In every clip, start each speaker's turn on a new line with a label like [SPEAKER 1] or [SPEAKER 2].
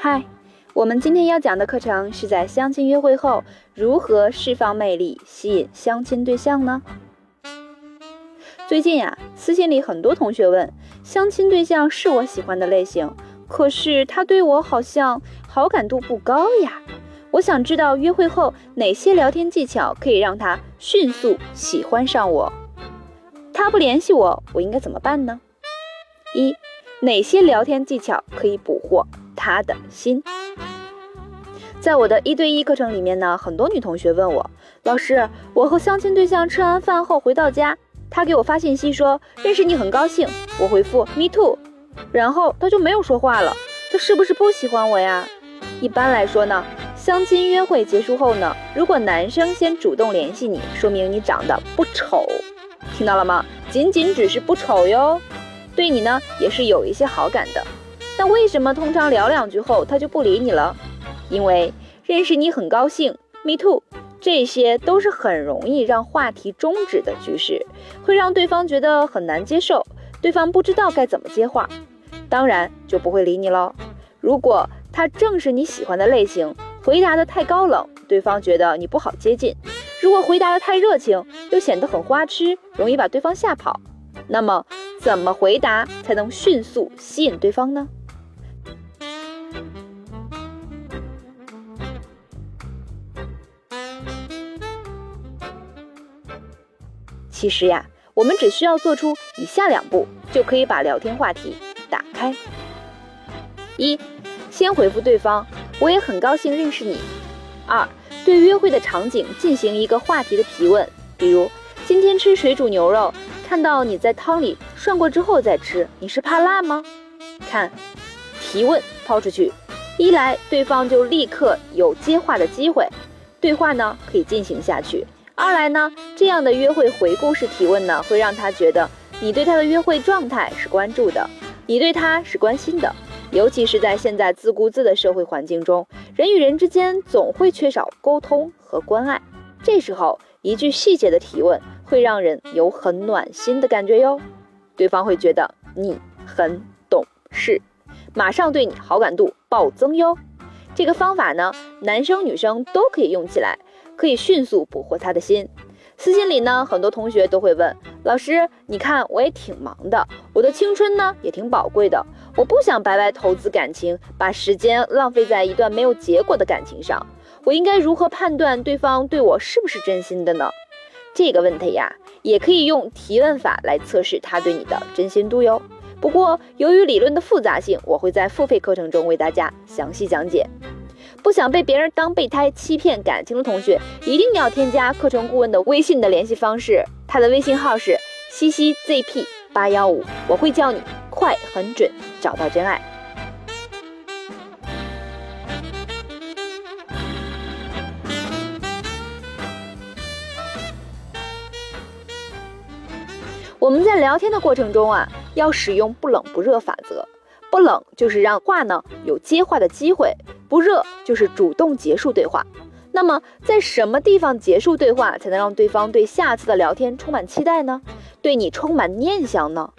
[SPEAKER 1] 嗨，我们今天要讲的课程是在相亲约会后如何释放魅力，吸引相亲对象呢？最近呀，私信里很多同学问，相亲对象是我喜欢的类型，可是他对我好像好感度不高呀。我想知道约会后哪些聊天技巧可以让他迅速喜欢上我？他不联系我，我应该怎么办呢？一，哪些聊天技巧可以捕获？他的心，在我的一对一课程里面呢，很多女同学问我，老师，我和相亲对象吃完饭后回到家，他给我发信息说认识你很高兴，我回复 me too，然后他就没有说话了，他是不是不喜欢我呀？一般来说呢，相亲约会结束后呢，如果男生先主动联系你，说明你长得不丑，听到了吗？仅仅只是不丑哟，对你呢也是有一些好感的。那为什么通常聊两句后他就不理你了？因为认识你很高兴，me too，这些都是很容易让话题终止的句式，会让对方觉得很难接受，对方不知道该怎么接话，当然就不会理你喽。如果他正是你喜欢的类型，回答的太高冷，对方觉得你不好接近；如果回答的太热情，又显得很花痴，容易把对方吓跑。那么怎么回答才能迅速吸引对方呢？其实呀，我们只需要做出以下两步，就可以把聊天话题打开。一，先回复对方，我也很高兴认识你。二，对约会的场景进行一个话题的提问，比如今天吃水煮牛肉，看到你在汤里涮过之后再吃，你是怕辣吗？看，提问抛出去，一来对方就立刻有接话的机会，对话呢可以进行下去。二来呢，这样的约会回顾式提问呢，会让他觉得你对他的约会状态是关注的，你对他是关心的。尤其是在现在自顾自的社会环境中，人与人之间总会缺少沟通和关爱。这时候一句细节的提问，会让人有很暖心的感觉哟。对方会觉得你很懂事，马上对你好感度暴增哟。这个方法呢，男生女生都可以用起来。可以迅速捕获他的心。私信里呢，很多同学都会问老师：“你看我也挺忙的，我的青春呢也挺宝贵的，我不想白白投资感情，把时间浪费在一段没有结果的感情上。我应该如何判断对方对我是不是真心的呢？”这个问题呀，也可以用提问法来测试他对你的真心度哟。不过由于理论的复杂性，我会在付费课程中为大家详细讲解。不想被别人当备胎欺骗感情的同学，一定要添加课程顾问的微信的联系方式，他的微信号是西西 zp 八幺五，我会教你快很准找到真爱。我们在聊天的过程中啊，要使用不冷不热法则，不冷就是让话呢有接话的机会。不热就是主动结束对话，那么在什么地方结束对话才能让对方对下次的聊天充满期待呢？对你充满念想呢？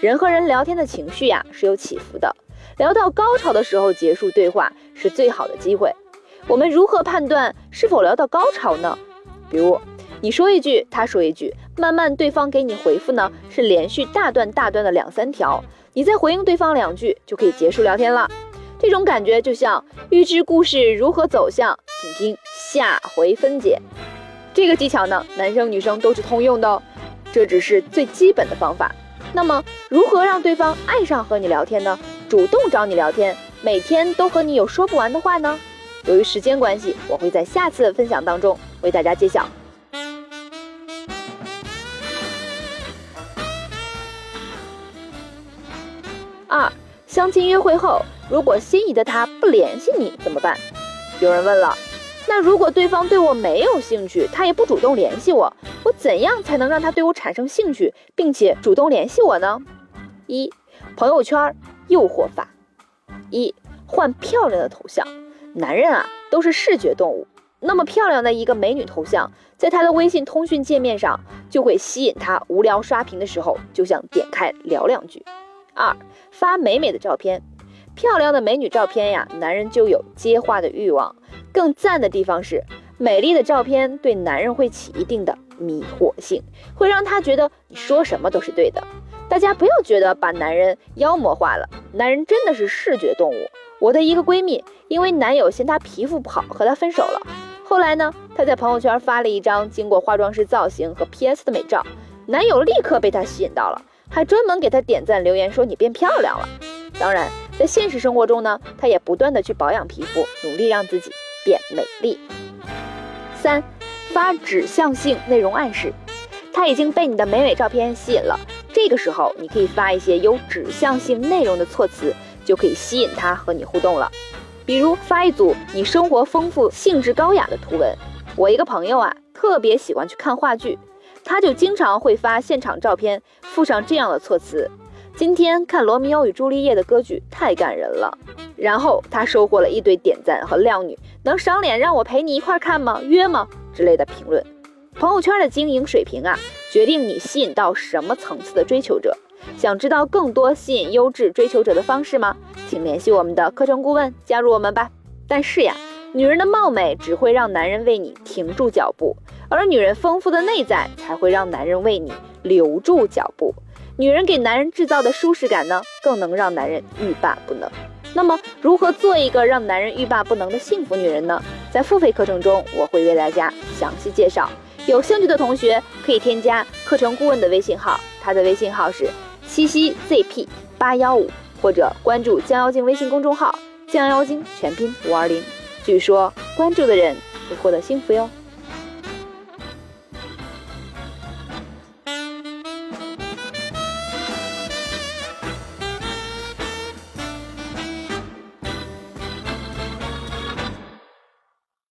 [SPEAKER 1] 人和人聊天的情绪呀是有起伏的，聊到高潮的时候结束对话是最好的机会。我们如何判断是否聊到高潮呢？比如你说一句，他说一句，慢慢对方给你回复呢是连续大段大段的两三条，你再回应对方两句就可以结束聊天了。这种感觉就像预知故事如何走向，请听下回分解。这个技巧呢，男生女生都是通用的哦，这只是最基本的方法。那么，如何让对方爱上和你聊天呢？主动找你聊天，每天都和你有说不完的话呢？由于时间关系，我会在下次分享当中为大家揭晓。二，相亲约会后。如果心仪的他不联系你怎么办？有人问了，那如果对方对我没有兴趣，他也不主动联系我，我怎样才能让他对我产生兴趣，并且主动联系我呢？一、朋友圈诱惑法。一、换漂亮的头像，男人啊都是视觉动物，那么漂亮的一个美女头像，在他的微信通讯界面上，就会吸引他无聊刷屏的时候就想点开聊两句。二，发美美的照片，漂亮的美女照片呀，男人就有接话的欲望。更赞的地方是，美丽的照片对男人会起一定的迷惑性，会让他觉得你说什么都是对的。大家不要觉得把男人妖魔化了，男人真的是视觉动物。我的一个闺蜜，因为男友嫌她皮肤不好，和她分手了。后来呢，她在朋友圈发了一张经过化妆师造型和 PS 的美照，男友立刻被她吸引到了，还专门给她点赞留言说你变漂亮了。当然，在现实生活中呢，她也不断的去保养皮肤，努力让自己变美丽。三，发指向性内容暗示，他已经被你的美美照片吸引了，这个时候你可以发一些有指向性内容的措辞。就可以吸引他和你互动了，比如发一组你生活丰富、兴致高雅的图文。我一个朋友啊，特别喜欢去看话剧，他就经常会发现场照片，附上这样的措辞：“今天看《罗密欧与朱丽叶》的歌剧太感人了。”然后他收获了一堆点赞和靓女，能赏脸让我陪你一块看吗？约吗？之类的评论。朋友圈的经营水平啊，决定你吸引到什么层次的追求者。想知道更多吸引优质追求者的方式吗？请联系我们的课程顾问，加入我们吧。但是呀，女人的貌美只会让男人为你停住脚步，而女人丰富的内在才会让男人为你留住脚步。女人给男人制造的舒适感呢，更能让男人欲罢不能。那么，如何做一个让男人欲罢不能的幸福女人呢？在付费课程中，我会为大家详细介绍。有兴趣的同学可以添加课程顾问的微信号，他的微信号是。七夕 ZP 八幺五，或者关注降妖精微信公众号“降妖精全拼五二零”，据说关注的人会获得幸福哟。